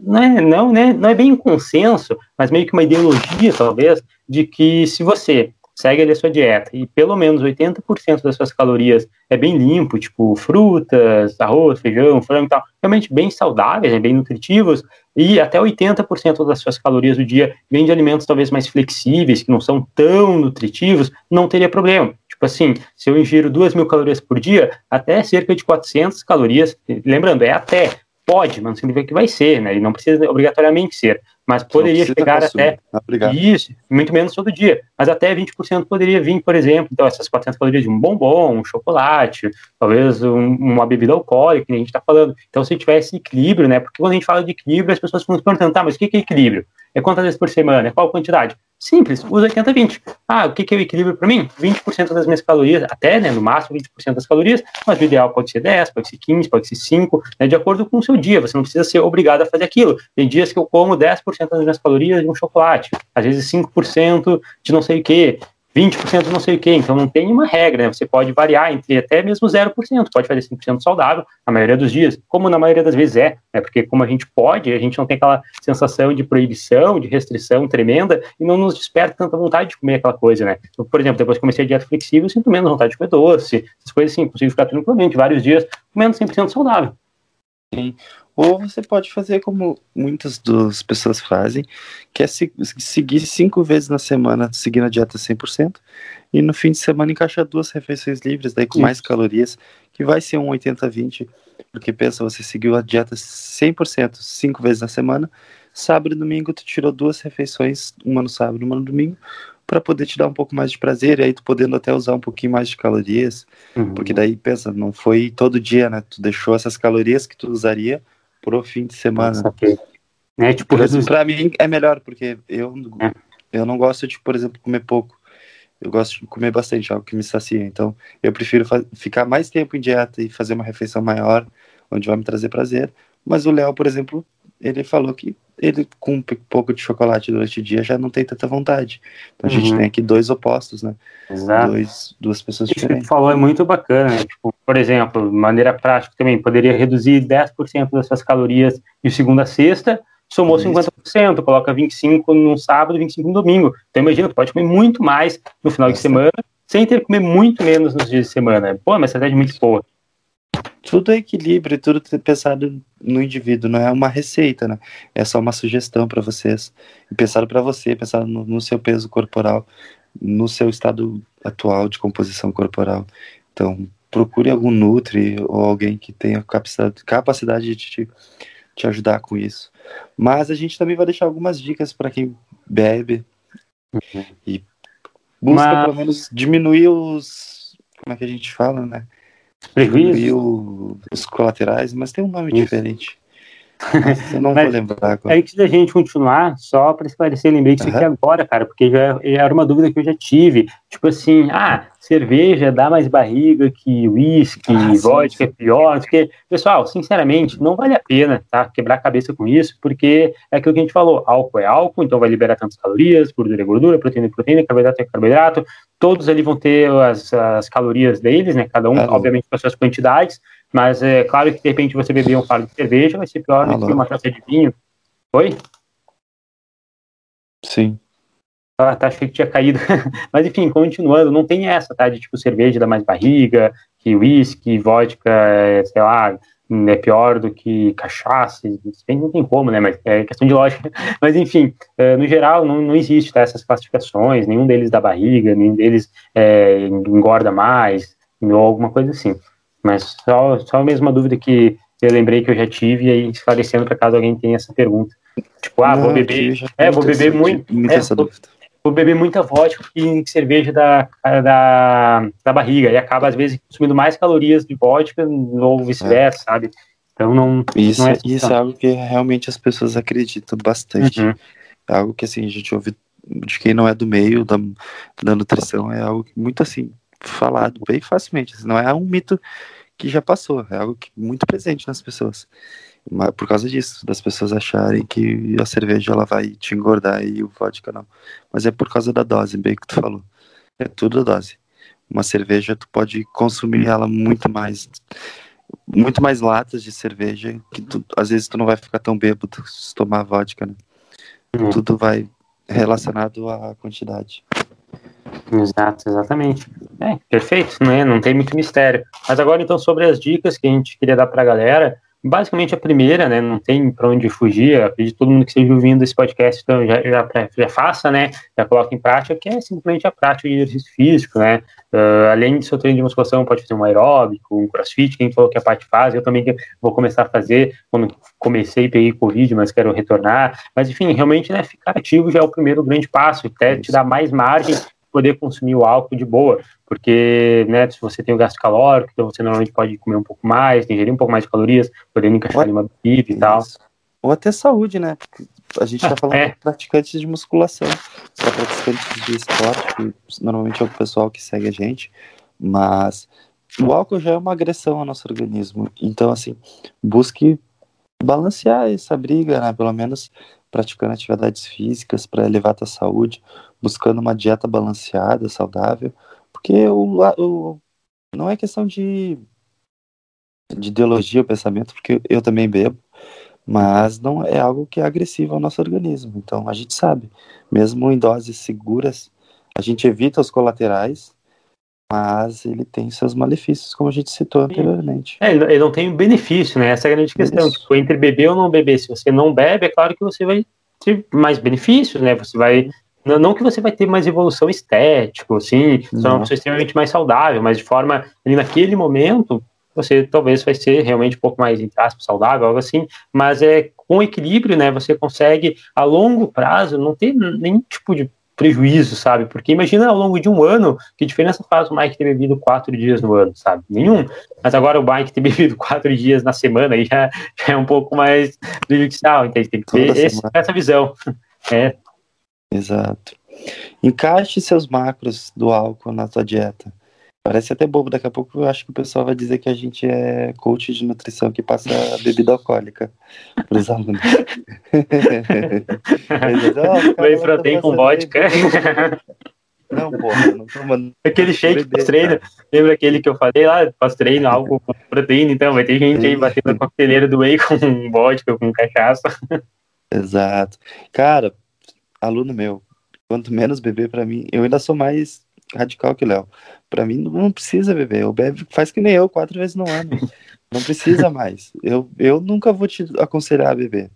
não, é, não, né, não é bem um consenso, mas meio que uma ideologia, talvez, de que se você segue ali a sua dieta e pelo menos 80% das suas calorias é bem limpo, tipo frutas, arroz, feijão, frango e tal, realmente bem saudáveis, né, bem nutritivos, e até 80% das suas calorias do dia vem de alimentos talvez mais flexíveis, que não são tão nutritivos, não teria problema. Tipo assim, se eu ingiro 2 mil calorias por dia, até cerca de 400 calorias, lembrando, é até, pode, mas não significa que vai ser, né? E não precisa obrigatoriamente ser. Mas poderia chegar até isso, muito menos todo dia. Mas até 20% poderia vir, por exemplo, então essas 400 calorias de um bombom, um chocolate, talvez um, uma bebida alcoólica, que a gente está falando. Então, se tivesse equilíbrio, né? Porque quando a gente fala de equilíbrio, as pessoas ficam se perguntando, tá, mas o que é equilíbrio? É quantas vezes por semana? É qual quantidade? Simples, usa 80-20. Ah, o que, que é o equilíbrio para mim? 20% das minhas calorias, até, né, no máximo 20% das calorias, mas o ideal pode ser 10, pode ser 15, pode ser 5, né, de acordo com o seu dia. Você não precisa ser obrigado a fazer aquilo. Tem dias que eu como 10% das minhas calorias de um chocolate, às vezes 5% de não sei o quê. 20% não sei o quê. Então não tem uma regra, né? Você pode variar entre até mesmo 0%, pode fazer 5% saudável na maioria dos dias, como na maioria das vezes é, né? Porque como a gente pode, a gente não tem aquela sensação de proibição, de restrição tremenda e não nos desperta tanta vontade de comer aquela coisa, né? Então, por exemplo, depois que comecei a dieta flexível, sinto menos vontade de comer doce, essas coisas assim, consigo ficar tranquilamente vários dias comendo 100% saudável. Sim. Ou você pode fazer como muitas das pessoas fazem, que é se, seguir cinco vezes na semana, seguindo a dieta 100%, e no fim de semana encaixar duas refeições livres, daí com Isso. mais calorias, que vai ser um 80-20, porque pensa, você seguiu a dieta 100%, cinco vezes na semana, sábado e domingo tu tirou duas refeições, uma no sábado e uma no domingo, para poder te dar um pouco mais de prazer, e aí tu podendo até usar um pouquinho mais de calorias, uhum. porque daí, pensa, não foi todo dia, né, tu deixou essas calorias que tu usaria pro fim de semana. Okay. É, tipo, Para mim é melhor, porque eu, é. eu não gosto de, por exemplo, comer pouco. Eu gosto de comer bastante, algo que me sacia. Então, eu prefiro ficar mais tempo em dieta e fazer uma refeição maior, onde vai me trazer prazer. Mas o Léo, por exemplo, ele falou que ele com um pouco de chocolate durante o dia já não tem tanta vontade. Então a gente uhum. tem aqui dois opostos, né? Exato. Dois, duas pessoas Isso diferentes. que falou é muito bacana, né? Tipo, por exemplo, maneira prática também, poderia reduzir 10% das suas calorias de segunda a sexta, somou Isso. 50%, coloca 25 no sábado, 25 no domingo. Então imagina, tu pode comer muito mais no final Nossa. de semana, sem ter que comer muito menos nos dias de semana. Pô, é uma estratégia muito boa tudo é equilíbrio, tudo pensado no indivíduo, não é uma receita, né? É só uma sugestão para vocês. Pensado para você, pensado no, no, seu peso corporal, no seu estado atual de composição corporal. Então, procure algum nutri ou alguém que tenha capacidade, capacidade de te, te ajudar com isso. Mas a gente também vai deixar algumas dicas para quem bebe uhum. e busca Mas... pelo menos diminuir os como é que a gente fala, né? Prejuízo. os colaterais, mas tem um nome Isso. diferente. Eu não vou lembrar agora. Antes da gente continuar, só para esclarecer, lembrei disso uhum. aqui agora, cara, porque já, já, era uma dúvida que eu já tive. Tipo assim, ah, cerveja dá mais barriga que uísque, ah, vodka é pior. Porque, pessoal, sinceramente, não vale a pena tá, quebrar a cabeça com isso, porque é aquilo que a gente falou: álcool é álcool, então vai liberar tantas calorias, gordura é gordura, proteína é proteína, carboidrato é carboidrato. Todos ali vão ter as, as calorias deles, né? Cada um, obviamente, com as suas quantidades. Mas é claro que de repente você beber um fardo de cerveja vai ser pior do que uma taça de vinho. Oi? Sim. Ah, tá, achei que tinha caído. *laughs* Mas enfim, continuando, não tem essa, tá? De tipo cerveja dá mais barriga, que whisky, vodka, é, sei lá, é pior do que cachaça, não tem como, né? Mas é questão de lógica. *laughs* Mas enfim, é, no geral, não, não existe tá, essas classificações, nenhum deles dá barriga, nenhum deles é, engorda mais, ou alguma coisa assim. Mas só, só a mesma dúvida que eu lembrei que eu já tive e aí esclarecendo para caso alguém tenha essa pergunta. Tipo, ah, Não, vou beber. É, vou beber muito. É, vou, vou, beber muita vodka e cerveja da, da, da barriga. E acaba, às vezes, consumindo mais calorias de vodka ou vice-versa, é. sabe? Então não. Isso, não é, isso é algo que realmente as pessoas acreditam bastante. Uhum. É algo que assim, a gente ouve de quem não é do meio da, da nutrição, é algo muito assim, falado bem facilmente. Não é um mito que já passou, é algo que, muito presente nas pessoas. Mas por causa disso, das pessoas acharem que a cerveja ela vai te engordar e o vodka não. Mas é por causa da dose, bem que tu falou. É tudo a dose. Uma cerveja tu pode consumir ela muito mais muito mais latas de cerveja que tu, às vezes tu não vai ficar tão bêbado se tomar vodka, né? Uhum. Tudo vai relacionado à quantidade. Exato, exatamente. É, perfeito, né? Não tem muito mistério. Mas agora então sobre as dicas que a gente queria dar para a galera, basicamente a primeira, né? Não tem para onde fugir. Eu acredito que todo mundo que esteja ouvindo esse podcast então, já, já, já, faça, né? Já coloca em prática, que é simplesmente a prática de exercício físico, né? Uh, além do seu treino de musculação, pode fazer um aeróbico, um crossfit, quem falou que a parte faz, eu também vou começar a fazer quando comecei peguei Covid, mas quero retornar. Mas enfim, realmente, né? Ficar ativo já é o primeiro grande passo, até te dá mais margem poder consumir o álcool de boa, porque, né, se você tem o gasto calórico, então você normalmente pode comer um pouco mais, ingerir um pouco mais de calorias, podendo encaixar em uma bebida e tal. Ou até saúde, né? A gente está falando é. de praticantes de musculação, só praticantes de esporte, que normalmente é o pessoal que segue a gente, mas o álcool já é uma agressão ao nosso organismo. Então, assim, busque balancear essa briga, né? Pelo menos praticando atividades físicas para elevar a tua saúde, buscando uma dieta balanceada, saudável, porque o, o, não é questão de, de ideologia ou pensamento, porque eu também bebo, mas não é algo que é agressivo ao nosso organismo. Então a gente sabe, mesmo em doses seguras, a gente evita os colaterais, mas ele tem seus malefícios, como a gente citou anteriormente. É, ele não tem benefício, né? Essa é a grande questão. Tipo, entre beber ou não beber, se você não bebe, é claro que você vai ter mais benefícios, né? Você vai não que você vai ter mais evolução estética, assim, só uma pessoa extremamente mais saudável, mas de forma, ali naquele momento, você talvez vai ser realmente um pouco mais, entre aspas, saudável, algo assim, mas é com equilíbrio, né, você consegue, a longo prazo, não ter nenhum tipo de prejuízo, sabe? Porque imagina ao longo de um ano, que diferença faz o Mike ter bebido quatro dias no ano, sabe? Nenhum. Mas agora o Mike ter *laughs* bebido quatro dias na semana aí já, já é um pouco mais prejudicial, então tem que ter esse, essa visão. *laughs* É, Exato. Encaixe seus macros do álcool na tua dieta. Parece até bobo, daqui a pouco eu acho que o pessoal vai dizer que a gente é coach de nutrição que passa *laughs* bebida alcoólica para *laughs* os alunos. Whey protein com vodka. Não, porra, não tô mandando. *laughs* Aquele shake pós-treino, lembra aquele que eu falei lá, pós-treino, algo com proteína, então vai ter gente aí batendo a coqueteleira do whey com vodka, com cachaça. Exato. Cara, aluno meu, quanto menos beber para mim, eu ainda sou mais radical que o Léo. Para mim não precisa beber, eu bebe, faz que nem eu, quatro vezes no ano. Não precisa mais. Eu, eu nunca vou te aconselhar a beber.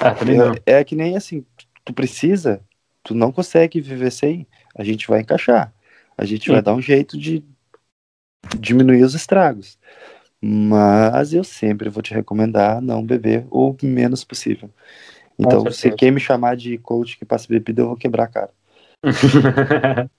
Ah, eu, é que nem assim, tu precisa, tu não consegue viver sem, a gente vai encaixar. A gente Sim. vai dar um jeito de diminuir os estragos. Mas eu sempre vou te recomendar não beber o menos possível. Então, se quem me chamar de coach que passa bebida, eu vou quebrar a cara. *laughs*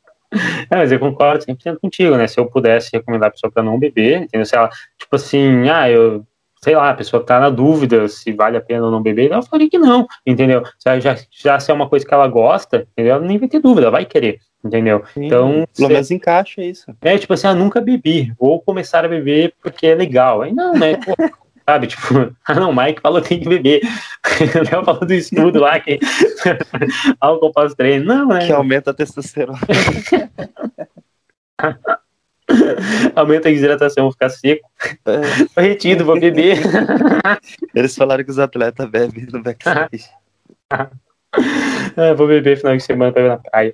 É, mas eu concordo 100% contigo, né? Se eu pudesse recomendar a pessoa para não beber, entendeu? Se ela, tipo assim, ah, eu, sei lá, a pessoa tá na dúvida se vale a pena ou não beber, eu falei que não, entendeu? Se já, já se é uma coisa que ela gosta, entendeu? Ela nem vai ter dúvida, ela vai querer, entendeu? Sim, então. Pelo menos encaixa isso. É, tipo assim, ah, nunca bebi, vou começar a beber porque é legal. Aí não, né? Pô, *laughs* sabe? Tipo, ah *laughs* não, o Mike falou que tem que beber. *laughs* o Léo falou do estudo lá, que *laughs* álcool pós-treino. Não, né? Que aumenta a testosterona. aumenta a desidratação, vou ficar seco. É. Retido, vou beber. Eles falaram que os atletas bebem no backstage. é, vou beber final de semana pra ir na praia.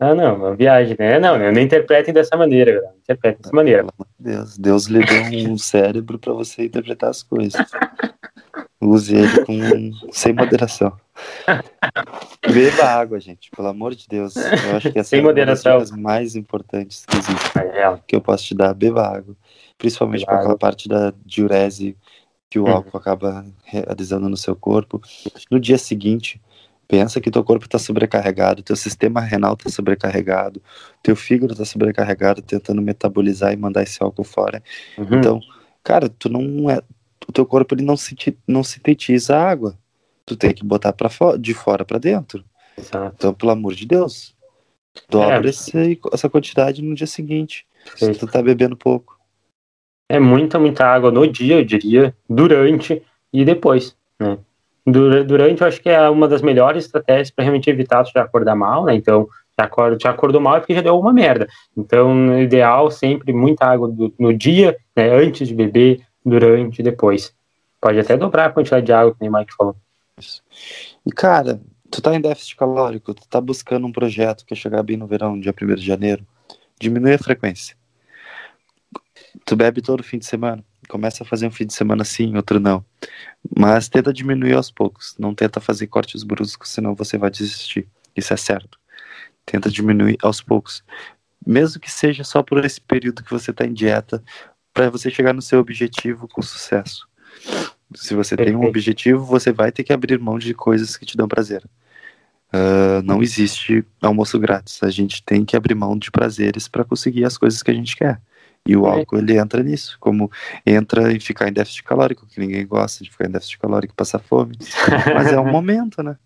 Ah, não, uma viagem, né? Não, não interpretem dessa maneira, galera. Interpretem dessa maneira. Deus, Deus lhe deu um *laughs* cérebro para você interpretar as coisas. Use ele com, sem moderação. Beba água, gente, pelo amor de Deus. Eu acho que essa sem é uma das coisas mais importantes que existe. É que eu posso te dar, beba água. Principalmente para aquela parte da diurese que o álcool acaba realizando no seu corpo. No dia seguinte, pensa que teu corpo está sobrecarregado, teu sistema renal está sobrecarregado, teu fígado está sobrecarregado, tentando metabolizar e mandar esse álcool fora. Uhum. Então, cara, tu não é, o teu corpo ele não, não sintetiza água. Tu tem que botar para fora, de fora para dentro. Exato. Então, pelo amor de Deus, dobra é. esse, essa quantidade no dia seguinte. Se tu tá bebendo pouco. É muita, muita água no dia, eu diria, durante e depois, né? Durante, eu acho que é uma das melhores estratégias para realmente evitar já acordar mal, né? Então, já, acorda, já acordou mal é porque já deu uma merda. Então, ideal sempre muita água do, no dia, né? Antes de beber, durante e depois. Pode até dobrar a quantidade de água, que nem o Mike falou. E, cara, tu tá em déficit calórico, tu tá buscando um projeto que chegar bem no verão, dia 1 de janeiro, diminui a frequência. Tu bebe todo fim de semana, começa a fazer um fim de semana sim, outro não. Mas tenta diminuir aos poucos, não tenta fazer cortes bruscos, senão você vai desistir. Isso é certo. Tenta diminuir aos poucos. Mesmo que seja só por esse período que você está em dieta, para você chegar no seu objetivo com sucesso. Se você Perfeito. tem um objetivo, você vai ter que abrir mão de coisas que te dão prazer. Uh, não existe almoço grátis. A gente tem que abrir mão de prazeres para conseguir as coisas que a gente quer. E o álcool ele entra nisso, como entra em ficar em déficit calórico, que ninguém gosta de ficar em déficit calórico, passar fome. *laughs* Mas é um momento, né?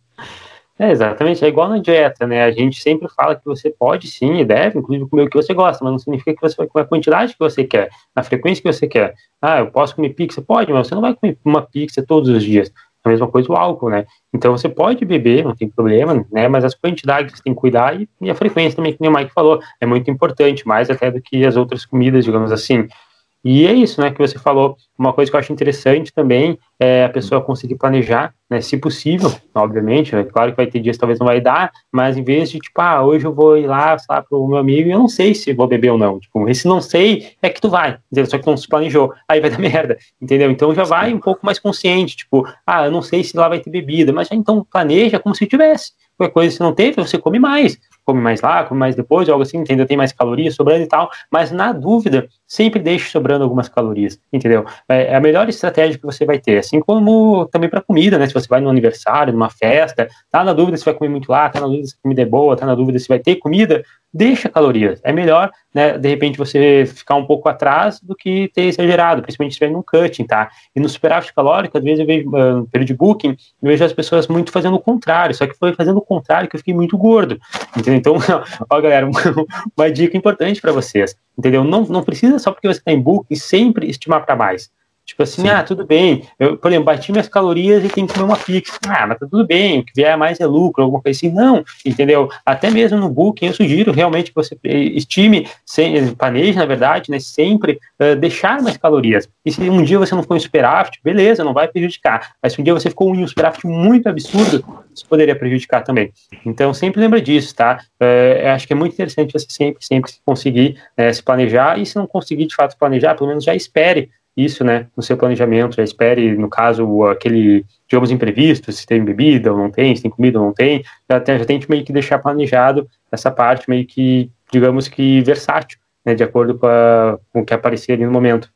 É, exatamente, é igual na dieta, né? A gente sempre fala que você pode sim e deve, inclusive, comer o que você gosta, mas não significa que você vai comer a quantidade que você quer, na frequência que você quer. Ah, eu posso comer pizza? Pode, mas você não vai comer uma pizza todos os dias. A mesma coisa o álcool, né? Então você pode beber, não tem problema, né? Mas as quantidades você tem que cuidar e, e a frequência também, que o Mike falou, é muito importante, mais até do que as outras comidas, digamos assim. E é isso, né, que você falou. Uma coisa que eu acho interessante também é a pessoa conseguir planejar, né, se possível, obviamente, né, claro que vai ter dias que talvez não vai dar, mas em vez de, tipo, ah, hoje eu vou ir lá, sei lá, pro meu amigo e eu não sei se vou beber ou não, tipo, esse não sei é que tu vai, entendeu? só que não se planejou, aí vai dar *laughs* merda, entendeu? Então já vai um pouco mais consciente, tipo, ah, eu não sei se lá vai ter bebida, mas já então planeja como se tivesse, qualquer coisa se não teve, você come mais, come mais lá, come mais depois, algo assim, entendeu? Tem mais calorias sobrando e tal, mas na dúvida, sempre deixe sobrando algumas calorias, entendeu? É, é a melhor estratégia que você vai ter, assim como também para comida, né? Se você vai num aniversário, numa festa, tá na dúvida se vai comer muito lá, tá na dúvida se a comida é boa, tá na dúvida se vai ter comida, deixa calorias. É melhor, né, de repente, você ficar um pouco atrás do que ter exagerado, principalmente se estiver num cutting, tá? E no superávit calórico, às vezes eu vejo, uh, no período de booking, eu vejo as pessoas muito fazendo o contrário, só que foi fazendo o contrário que eu fiquei muito gordo, entendeu? Então, *laughs* ó, galera, *laughs* uma dica importante para vocês, entendeu? Não, não precisa só porque você está em booking sempre estimar para mais. Tipo assim, Sim. ah, tudo bem. Eu, por exemplo, bati minhas calorias e tenho que comer uma pizza. Ah, mas tá tudo bem, o que vier mais é lucro, alguma coisa assim. Não, entendeu? Até mesmo no Booking, eu sugiro realmente que você estime, sem, planeje, na verdade, né, sempre uh, deixar mais calorias. E se um dia você não for em superávit, beleza, não vai prejudicar. Mas se um dia você ficou em um superávit muito absurdo, isso poderia prejudicar também. Então, sempre lembra disso, tá? Uh, acho que é muito interessante você sempre, sempre conseguir se planejar. E se não conseguir, de fato, planejar, pelo menos já espere isso, né, no seu planejamento, já espere, no caso, aquele, digamos, imprevisto, se tem bebida ou não tem, se tem comida ou não tem, já, tem, já tente meio que deixar planejado essa parte meio que, digamos que versátil, né, de acordo com, a, com o que aparecer ali no momento.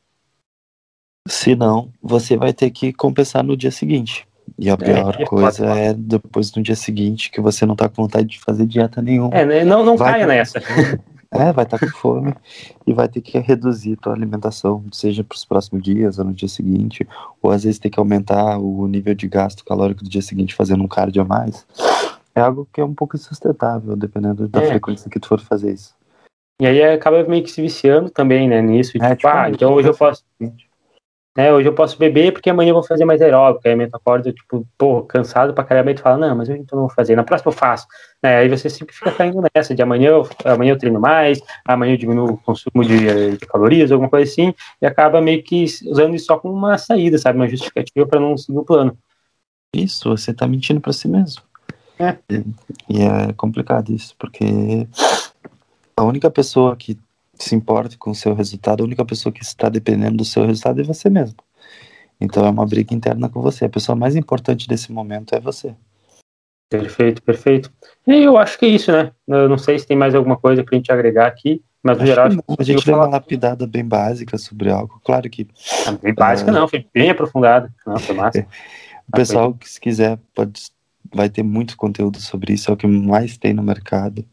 Se não, você vai ter que compensar no dia seguinte. E a pior é, coisa é depois do dia seguinte que você não tá com vontade de fazer dieta nenhuma. É, né, não, não vai caia nessa. *laughs* É, vai estar tá com fome e vai ter que reduzir tua alimentação, seja para os próximos dias ou no dia seguinte, ou às vezes ter que aumentar o nível de gasto calórico do dia seguinte fazendo um cardio a mais. É algo que é um pouco insustentável, dependendo da é. frequência que tu for fazer isso. E aí acaba meio que se viciando também, né, nisso. É, tipo, tipo, ah, então hoje eu posso né, hoje eu posso beber porque amanhã eu vou fazer mais aeróbico. Aí eu acordo, tipo, pô, cansado pra caramba, e tu fala, não, mas hoje então não vou fazer, na próxima eu faço. É, aí você sempre fica caindo nessa, de amanhã eu, amanhã eu treino mais, amanhã eu diminuo o consumo de, de calorias, alguma coisa assim, e acaba meio que usando isso só como uma saída, sabe, uma justificativa para não seguir o plano. Isso, você tá mentindo para si mesmo. É. E, e é complicado isso, porque a única pessoa que se importe com o seu resultado, a única pessoa que está dependendo do seu resultado é você mesmo. Então é uma briga interna com você. A pessoa mais importante desse momento é você. Perfeito, perfeito. E eu acho que é isso, né? Eu não sei se tem mais alguma coisa para a gente agregar aqui, Mas no geral, a gente deu uma lapidada bem básica sobre álcool. Claro que. Ah, bem básica, uh, não, foi bem aprofundada. Não, foi massa. *laughs* o pessoal que se quiser pode, vai ter muito conteúdo sobre isso, é o que mais tem no mercado.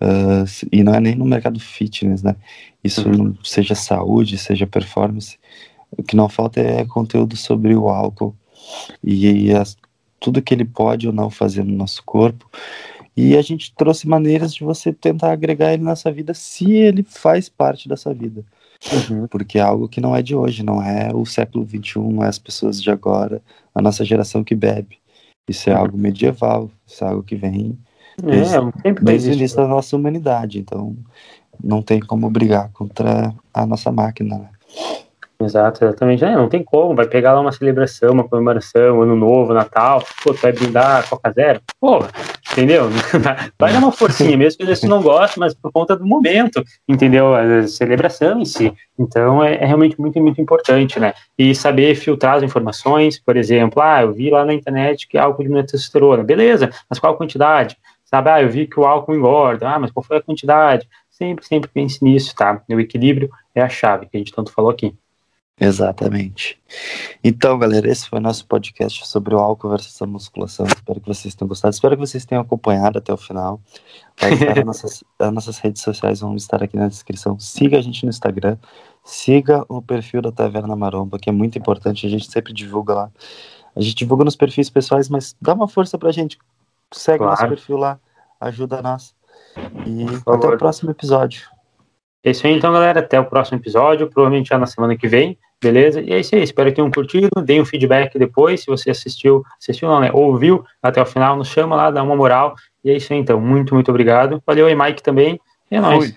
Uh, e não é nem no mercado fitness, né? Isso uhum. seja saúde, seja performance. O que não falta é conteúdo sobre o álcool e, e as, tudo que ele pode ou não fazer no nosso corpo e a gente trouxe maneiras de você tentar agregar ele na sua vida se ele faz parte da sua vida. Uhum. Porque é algo que não é de hoje, não é o século XXI, não é as pessoas de agora, a nossa geração que bebe. Isso é uhum. algo medieval, isso é algo que vem desde, é, desde o início da nossa humanidade. Então, não tem como brigar contra a nossa máquina. Né? Exato, exatamente. É, não tem como, vai pegar lá uma celebração, uma comemoração, ano novo, Natal, pô, tu vai brindar Coca Zero, pô, entendeu? *laughs* Vai dar uma forcinha, mesmo que você não goste, mas por conta do momento, entendeu? A celebração em si. Então é, é, realmente muito, muito importante, né? E saber filtrar as informações, por exemplo, ah, eu vi lá na internet que álcool diminui a testosterona, beleza, mas qual a quantidade? Sabe, ah, eu vi que o álcool engorda, ah, mas qual foi a quantidade? Sempre, sempre pense nisso, tá? O equilíbrio é a chave que a gente tanto falou aqui. Exatamente. Então, galera, esse foi o nosso podcast sobre o álcool versus a musculação. Espero que vocês tenham gostado. Espero que vocês tenham acompanhado até o final. as, nossas, *laughs* as nossas redes sociais vão estar aqui na descrição. Siga a gente no Instagram. Siga o perfil da Taverna Maromba, que é muito importante. A gente sempre divulga lá. A gente divulga nos perfis pessoais, mas dá uma força pra gente. Segue claro. nosso perfil lá. Ajuda nós. E até o próximo episódio. É isso aí, então, galera. Até o próximo episódio. Provavelmente já na semana que vem. Beleza? E é isso aí, espero que tenham curtido, deem um feedback depois, se você assistiu, assistiu não, né? Ouviu até o final, nos chama lá, dá uma moral. E é isso aí, então. Muito, muito obrigado. Valeu aí, Mike, também. E é nóis.